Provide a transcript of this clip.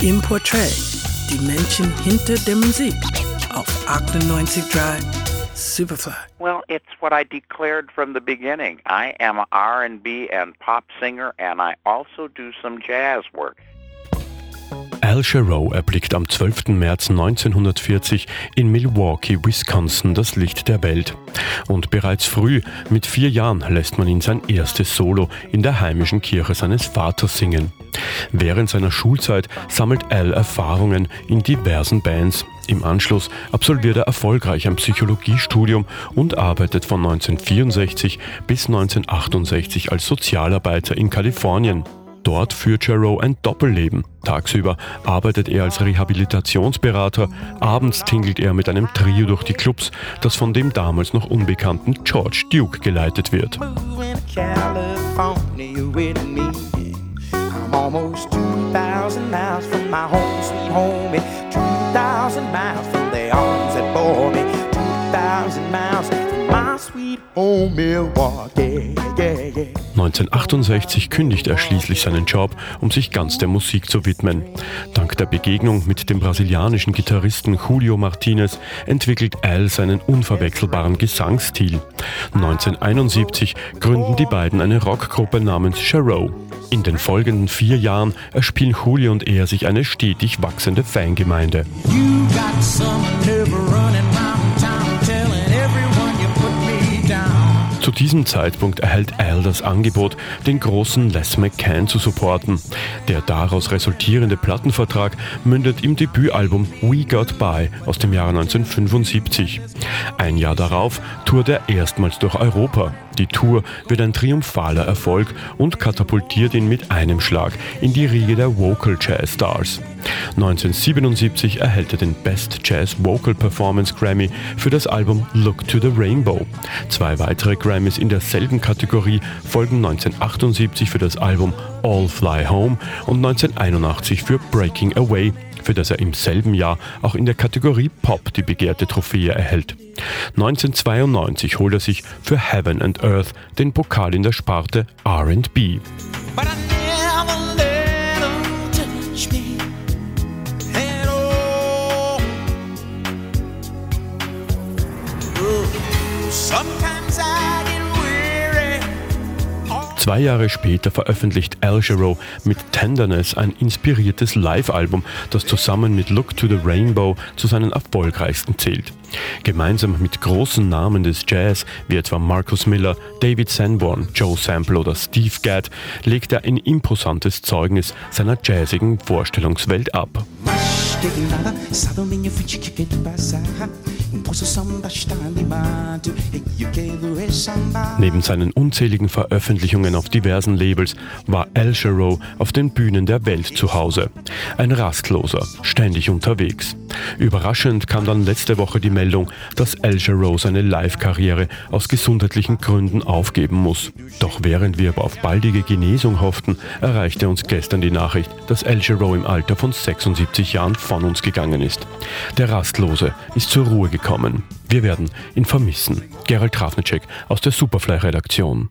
Im Portrait, die Menschen hinter der Musik auf 98.3 Superfly. Well, it's what I declared from the beginning. I am an R&B and pop singer and I also do some jazz work. Al Jarreau erblickt am 12. März 1940 in Milwaukee, Wisconsin das Licht der Welt. Und bereits früh, mit vier Jahren, lässt man ihn sein erstes Solo in der heimischen Kirche seines Vaters singen. Während seiner Schulzeit sammelt Al Erfahrungen in diversen Bands. Im Anschluss absolviert er erfolgreich ein Psychologiestudium und arbeitet von 1964 bis 1968 als Sozialarbeiter in Kalifornien. Dort führt Jarreau ein Doppelleben. Tagsüber arbeitet er als Rehabilitationsberater, abends tingelt er mit einem Trio durch die Clubs, das von dem damals noch unbekannten George Duke geleitet wird. Sweet home, 2,000 miles from the arms that bore me, 2,000 miles from my sweet home, Milwaukee. Yeah, yeah. 1968 kündigt er schließlich seinen Job, um sich ganz der Musik zu widmen. Der Begegnung mit dem brasilianischen Gitarristen Julio Martinez entwickelt Al seinen unverwechselbaren Gesangsstil. 1971 gründen die beiden eine Rockgruppe namens Jarreau. In den folgenden vier Jahren erspielen Julio und er sich eine stetig wachsende Fangemeinde. Zu diesem Zeitpunkt erhält Al das Angebot, den großen Les McCann zu supporten. Der daraus resultierende Plattenvertrag mündet im Debütalbum We Got By aus dem Jahre 1975. Ein Jahr darauf tourt er erstmals durch Europa. Die Tour wird ein triumphaler Erfolg und katapultiert ihn mit einem Schlag in die Riege der Vocal Jazz Stars. 1977 erhält er den Best Jazz Vocal Performance Grammy für das Album Look to the Rainbow. Zwei weitere Grammys in derselben Kategorie folgen 1978 für das Album All Fly Home und 1981 für Breaking Away, für das er im selben Jahr auch in der Kategorie Pop die begehrte Trophäe erhält. 1992 holt er sich für Heaven and Earth den Pokal in der Sparte RB. Zwei Jahre später veröffentlicht Al Jarreau mit Tenderness ein inspiriertes Live-Album, das zusammen mit Look to the Rainbow zu seinen erfolgreichsten zählt. Gemeinsam mit großen Namen des Jazz, wie etwa Marcus Miller, David Sanborn, Joe Sample oder Steve Gadd, legt er ein imposantes Zeugnis seiner jazzigen Vorstellungswelt ab. Neben seinen unzähligen Veröffentlichungen auf diversen Labels war Al Jarreau auf den Bühnen der Welt zu Hause. Ein Rastloser, ständig unterwegs. Überraschend kam dann letzte Woche die Meldung, dass Al Jarreau seine Live-Karriere aus gesundheitlichen Gründen aufgeben muss. Doch während wir auf baldige Genesung hofften, erreichte uns gestern die Nachricht, dass Al Jarreau im Alter von 76 Jahren von uns gegangen ist. Der Rastlose ist zur Ruhe gekommen. Wir werden ihn vermissen. Gerald Trafnicek aus der Superfly-Redaktion.